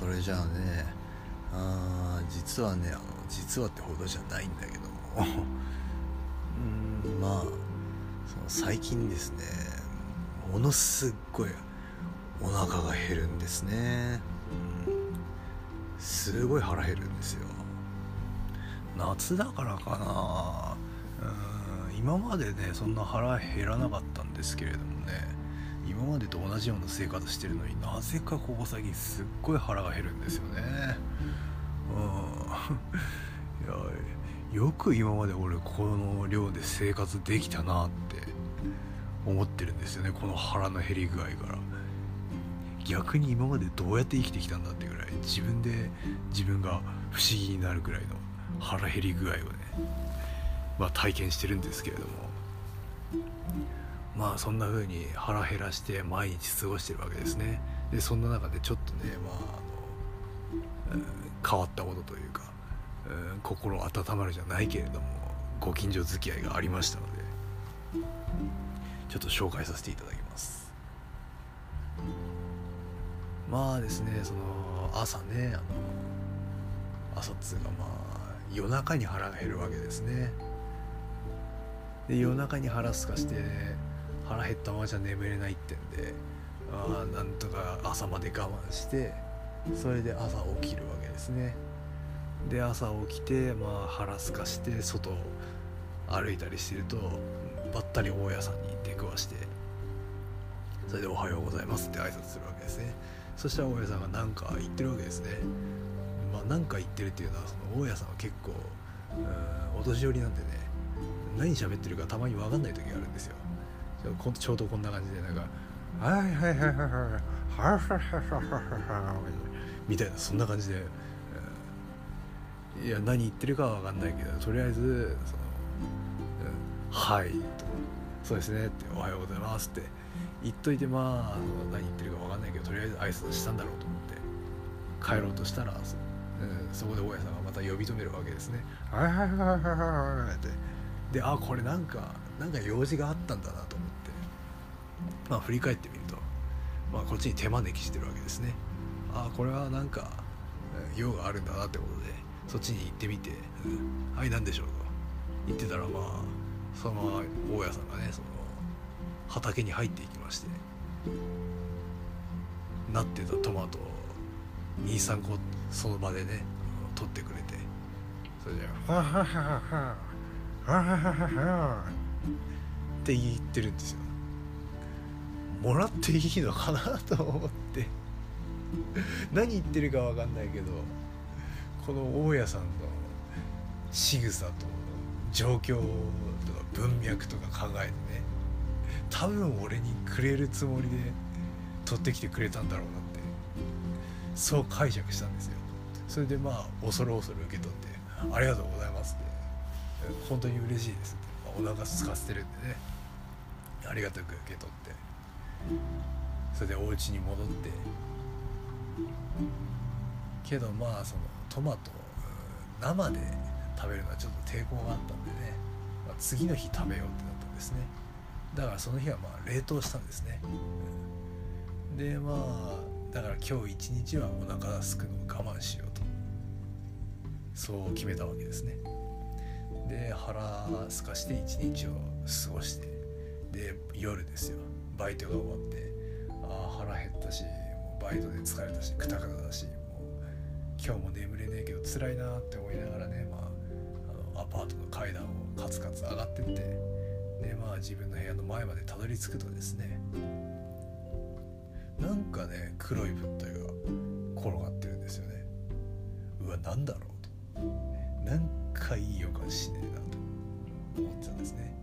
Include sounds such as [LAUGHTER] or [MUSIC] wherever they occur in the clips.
それじゃあねあ実はねあの実はってほどじゃないんだけども。うん。まあその最近ですねものすっごいお腹が減るんですね、うん、すごい腹減るんですよ。夏だからかな。うん今までねそんな腹減らなかったんですけれどもね今までと同じような生活してるのになぜかここ最近すっごい腹が減るんですよね。うん。[LAUGHS] いやよく今まで俺この量で生活できたなって思ってるんですよね。この腹の減り具合から。逆に今までどうやって生きてきたんだってぐらい自分で自分が不思議になるぐらいの腹減り具合をねまあ体験してるんですけれども。まあそんな風に腹減らして毎日過ごしてるわけですね。でそんな中でちょっとねまああの、変わったことというか、うん、心温まるじゃないけれどもご近所付き合いがありましたのでちょっと紹介させていただきます。まあですねその朝ねあの朝っつうかまあ夜中に腹が減るわけですね。で夜中に腹すかして、腹減ったままじゃ眠れないってんであなんとか朝まで我慢してそれで朝起きるわけですね。で朝起きてまあ腹すかして外歩いたりしてるとばったり大家さんに出くわしてそれで「おはようございます」って挨拶するわけですね。そしたら大家さんが何か言ってるわけですね。まあ何か言ってるっていうのはその大家さんは結構お年寄りなんでね何喋ってるかたまに分かんない時があるんですよちょうどこんな感じでなんか「はいはいはいはいはいはいはいはいはいはいみたいなそんな感じで、いや何言ってるかは分かんないけどとりあえずその「はい」と「そうですね」って「おはようございます」って言っといてまあ何言ってるか分かんないけどとりあえず挨拶したんだろうと思って帰ろうとしたらそ,、うん、そこで大家さんがまた呼び止めるわけですね「はいはいはいはいはいはい」ってであこれなんかなんか用事があったんだなとまあ振り返ってみるとまあこっちに手招きしてるわけですねああこれはなんか用があるんだなってことでそっちに行ってみて「うん、はい何でしょう?」と言ってたらまあそのまま大家さんがねその畑に入っていきましてなってたトマトを23個その場でね取ってくれてそれで「ははははははははは」って言ってるんですよもらっていいのかなと思って。[LAUGHS] 何言ってるか分かんないけどこの大家さんの仕草と状況とか文脈とか考えてね多分俺にくれるつもりで取ってきてくれたんだろうなってそう解釈したんですよ。それでまあ恐る恐る受け取って「ありがとうございます」って「本当に嬉しいです」って、まあ、お腹すかせてるんでねありがたく受け取って。それでお家に戻って。けどまあそのトマト生で食べるのはちょっと抵抗があったんでね、まあ、次の日食べようってなったんですね。だからその日はまあ冷凍したんですね、でまあだから今日一日はお腹がすくのを我慢しようと。そう決めたわけですね。で腹すかして一日を過ごして。で夜ですよ。バイトが終わってあ腹減ったしバイトで疲れたしくたくただしもう今日も眠れねえけど辛いなって思いながらね、まあ、あのアパートの階段をカツカツ上がってってでまあ自分の部屋の前までたどり着くとですねなんかね黒い物体が転がってるんですよね。うわ何だろうと。なんかいい予感しねえなと思ってたんですね。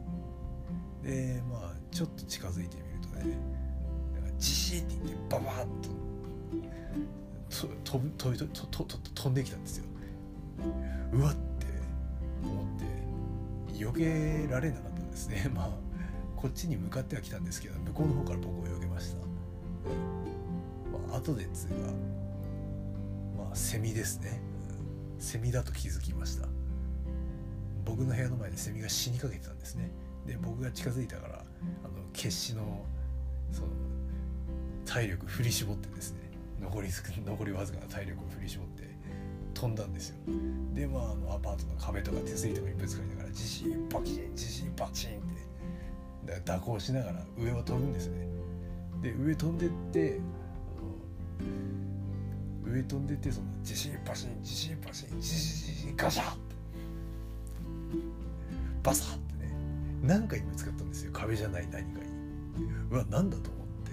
でまあちょっと近づいてみね。ジシーって言ってババッと。飛び飛び飛んできたんですよ。うわって思って。避けられなかったですね。[LAUGHS] まあこっちに向かっては来たんですけど向こうの方から僕を避けました、まあ後でつうがまあセミですね。セミだと気づきました。僕の部屋の前でセミが死にかけてたんですね。で僕が近づいたからあの決死のその体力振り絞ってですね残り [LAUGHS] 残りわずかな体力を振り絞って飛んだんですよ。でまああのアパートの壁とか手すりとかにぶつかりながら地震バキン地震バチンってだから蛇行しながら上を飛ぶんですね。で上飛んでって上飛んでってその地震パシン地震パシン地震ガシャッバサッってね何回ぶつかったんですよ。壁じゃない何かに。うわ何だと思って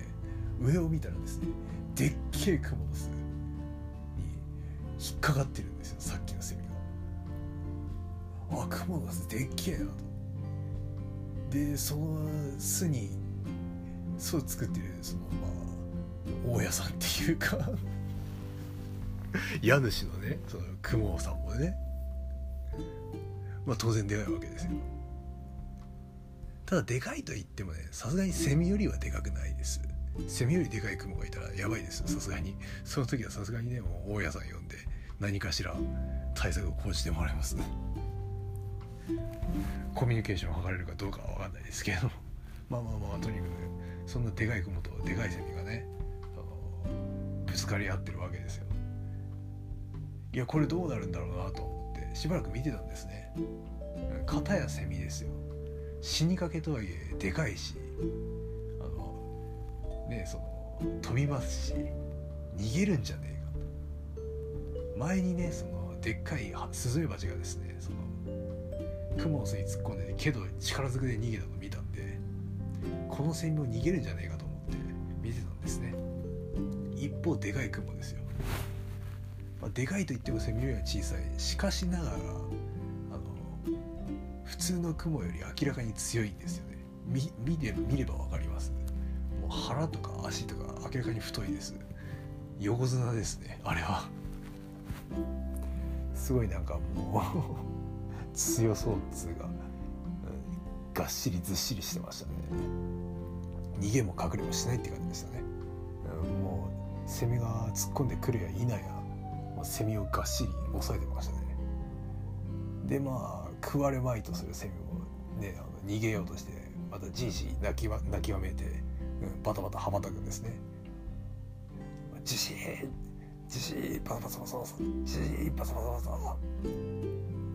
上を見たらですねでっけえクモの巣に引っかかってるんですよさっきのセミが。あクモの巣でっけえなと。でその巣に巣を作ってるそのまあ大家さんっていうか。[LAUGHS] 家主のねその雲さんもね。まあ当然でかいわけですよ。ただでかいと言ってもねさすがにセミよりはでかくないです。セミよりでかい雲がいたらやばいです。さすがに。その時はさすがにねもう大家さん呼んで何かしら対策を講じてもらいます。コミュニケーションを図れるかどうかは分かんないですけどまあまあまあとにかくそんなでかい雲とでかいセミがねぶつかり合ってるわけですよ。いやこれどうなるんだろうなと思ってしばらく見てたんですね。片やセミですよ。死にかけとはいえでかいしあのねその飛びますし逃げるんじゃねえか前にねそのでっかいスズメバチがですねそのクモの巣に突っ込んで、ね、けど力ずくで逃げたの見たんでこのセミも逃げるんじゃねえかと思って見てたんですね。一方でかいクモですよ。まあ、でかいと言ってもセミよりは小さい。しかしながら普通の雲より明らかに強いんですよね。見見れ見れば分かります。もう腹とか足とか明らかに太いです。横綱ですねあれは。すごいなんかもう強そうっつうか、うん、がっしりずっしりしてましたね。逃げも隠れもしないって感じでしたね、うん、もうセミが突っ込んでくるや否やセミをがっしり押さえてましたね。でまあ食われまいとするセミもねあの逃げようとしてまたじいじ泣きわ泣きわめいて、うん、バタバタ羽ばたくんですね。地震地震バサバサバサバサ地震バサバサバサ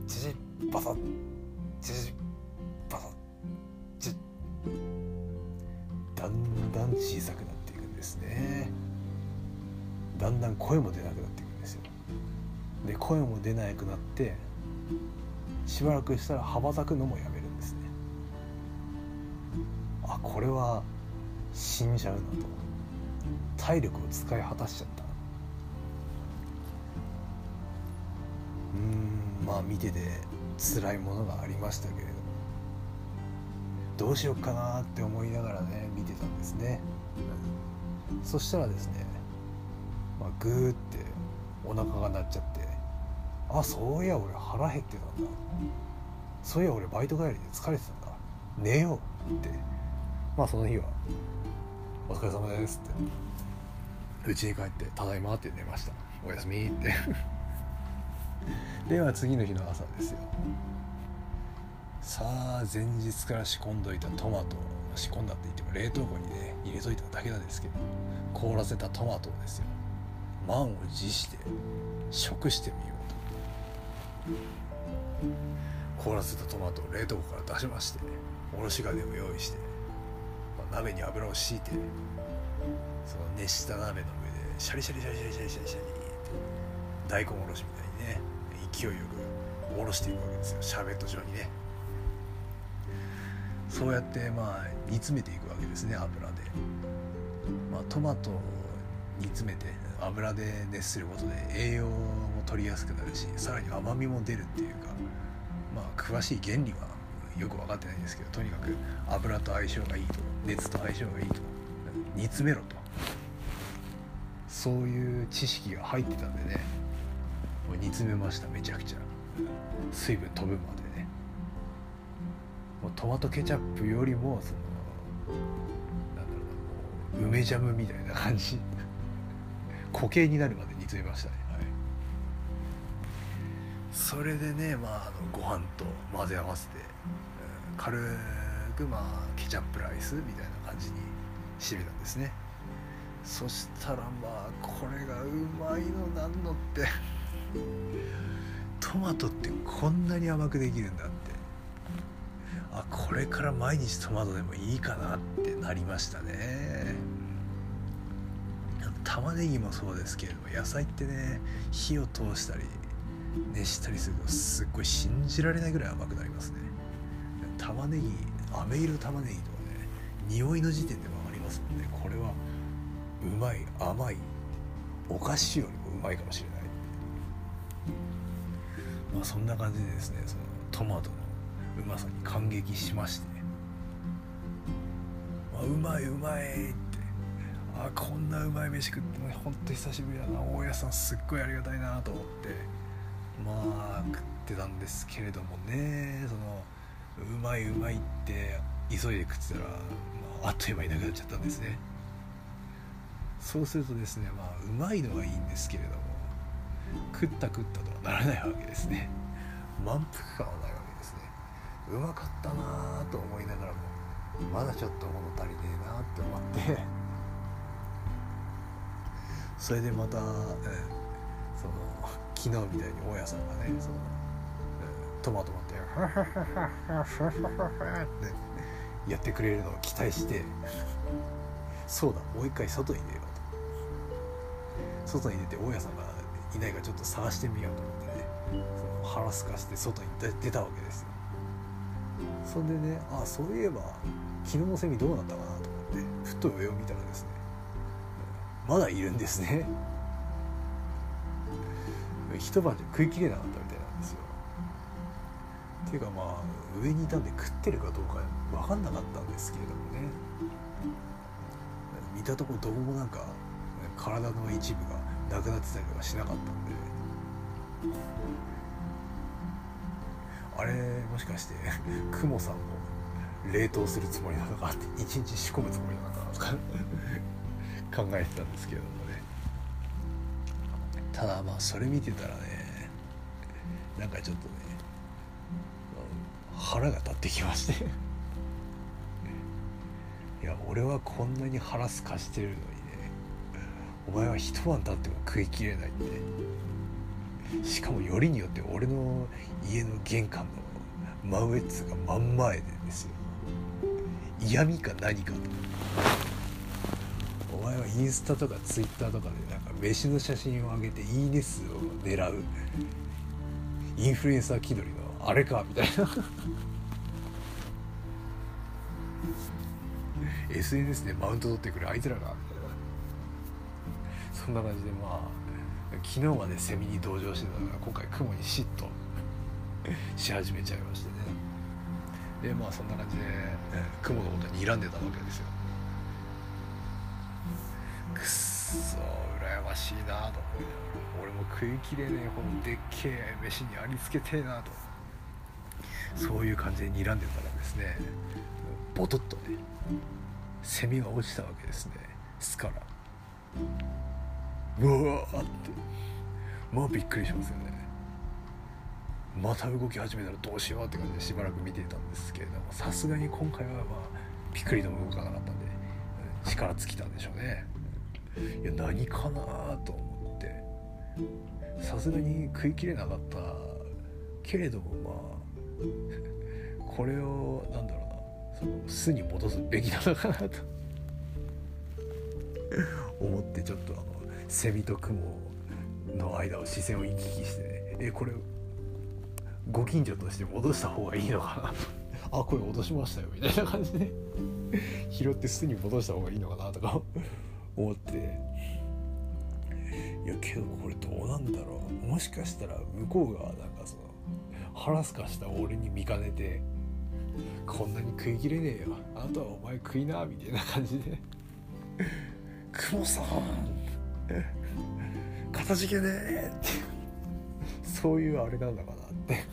地震バサ地震バサ地だんだん小さくなっていくんですね。だんだん声も出なくなっていくんですよ。で声も出なくなってしばらくしたら羽ばたくのもやめるんですね。あこれは死んじゃうなと。体力を使い果たしちゃった。うんまあ見てて辛いものがありましたけれども。どうしようかなって思いながらね見てたんですね、そしたらですね、まあ、グーってお腹が鳴っちゃって。あそういや俺腹減ってたんだ。そういや俺バイト帰りで疲れてたんだ。寝ようって。まあその日は「お疲れ様です」って。家に帰って「ただいま」って寝ました「おやすみ」って。[LAUGHS] では次の日の朝ですよ。さあ前日から仕込んどいたトマト。仕込んだって言っても冷凍庫にね入れといただけなんですけど凍らせたトマトをですよ。満を持して食してみよ凍らせたトマトを冷凍庫から出しましておろし金を用意して、まあ、鍋に油を敷いてその熱した鍋の上でシャリシャリシャリシャリシャリシャリシャリって大根おろしみたいにね勢いよくおろしていくわけですよ。シャーベット状にね。そうやってまあ煮詰めていくわけですね油で、まあ、トマトを煮詰めて油で熱することで栄養取りやすくなるしさらに甘みも出るっていうかまあ詳しい原理はよく分かってないんですけどとにかく油と相性がいいと熱と相性がいいと煮詰めろとそういう知識が入ってたんでね煮詰めましためちゃくちゃ。水分飛ぶまでね。もうトマトケチャップよりもそのなんだろうなもう梅ジャムみたいな感じ。[LAUGHS] 固形になるまで煮詰めましたね、それでねまああのご飯と混ぜ合わせて、うん、軽くまあケチャップライスみたいな感じに締めたんですね。そしたらまあこれがうまいのなんのってトマトってこんなに甘くできるんだって。あこれから毎日トマトでもいいかなってなりましたね。玉ねぎもそうですけれども野菜ってね火を通したり熱したりするとすっごい信じられないぐらい甘くなりますね。玉ねぎ飴色玉ねぎとかね匂いの時点でもありますもんね。これはうまい甘いお菓子よりもうまいかもしれない。まあそんな感じでですねそのトマトのうまさに感激しまして、まあ、うまいうまいって。あこんなうまい飯食ってほんと久しぶりだな。大家さんすっごいありがたいなと思って。まあ食ってたんですけれどもねそのうまいうまいって急いで食ってたら、まあ、あっという間になくなっちゃったんですね。そうするとですねまあうまいのはいいんですけれども食った食ったとはならないわけですね。満腹感はないわけですね。うまかったなと思いながらもまだちょっと物足りねえなって思って。それでまた、えその昨日みたいに大家さんがねその、トマト持って「ハハハハハハってやってくれるのを期待してそうだもう一回外に出ようと外に出て大家さんがいないかちょっと探してみようと思ってねその腹すかして外に出たわけですよそんでねあそういえば昨日のセミどうなったかなと思ってふっと上を見たらですねまだいるんですね一晩じゃ食いきれなかったみたいなんですよ。っていうかまあ上にいたんで食ってるかどうか分かんなかったんですけれどもね。見たとこどうもなんか体の一部がなくなってたりとかしなかったんで。あれもしかして [LAUGHS] クモさんも冷凍するつもりなのかって一日仕込むつもりなのかとか [LAUGHS] 考えてたんですけれどもね。ただまあそれ見てたらねなんかちょっとね腹が立ってきまして。いや俺はこんなに腹すかしてるのにねお前は一晩経っても食いきれないって。しかもよりによって俺の家の玄関の真上っつうか真ん前でですよ。嫌味か何かと。お前はインスタとかツイッターとかでなんか飯の写真を上げていいね数を狙うインフルエンサー気取りのあれかみたいな。[LAUGHS] SNS でマウント取ってくるあいつらが。みたいなそんな感じでまあ昨日までセミに同情してたのが今回雲に嫉妬。[LAUGHS] し始めちゃいましてね。でまあそんな感じで雲のことに睨んでたわけですよ。くっそ羨ましいなと。思いながら俺も食いきれねえほどでっけえ飯にありつけてえなと。そういう感じで睨んでたらですね。ボトッとねセミが落ちたわけですね。巣から。うわーって。まあびっくりしますよね。また動き始めたらどうしようって感じでしばらく見てたんですけれどもさすがに今回はまあピクリとも動かなかったんで力尽きたんでしょうね。いや何かなと思って。さすがに食いきれなかった。けれどもまあ [LAUGHS] これをなんだろうな。その巣に戻すべきなのかなと。[LAUGHS] 思ってちょっとあのセミとクモの間を視線を行き来してね。えこれご近所として戻した方がいいのかなと。[LAUGHS] あこれ落としましたよ。みたいな感じで拾って巣に戻した方がいいのかなとか思って。いやけどこれどうなんだろう。もしかしたら向こうがなんかその腹すかした俺に見かねてこんなに食いきれねえよ。あとはお前食いなみたいな感じで「クモさん。かたじけねえ」って。そういうあれなんだかなって。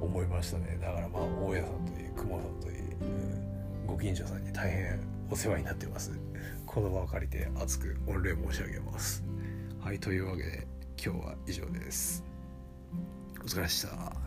思いましたね。だからまあ大家さんといい雲さんといい、ご近所さんに大変お世話になってます。この場を借りて熱く御礼申し上げます。はいというわけで今日は以上です。お疲れ様でした。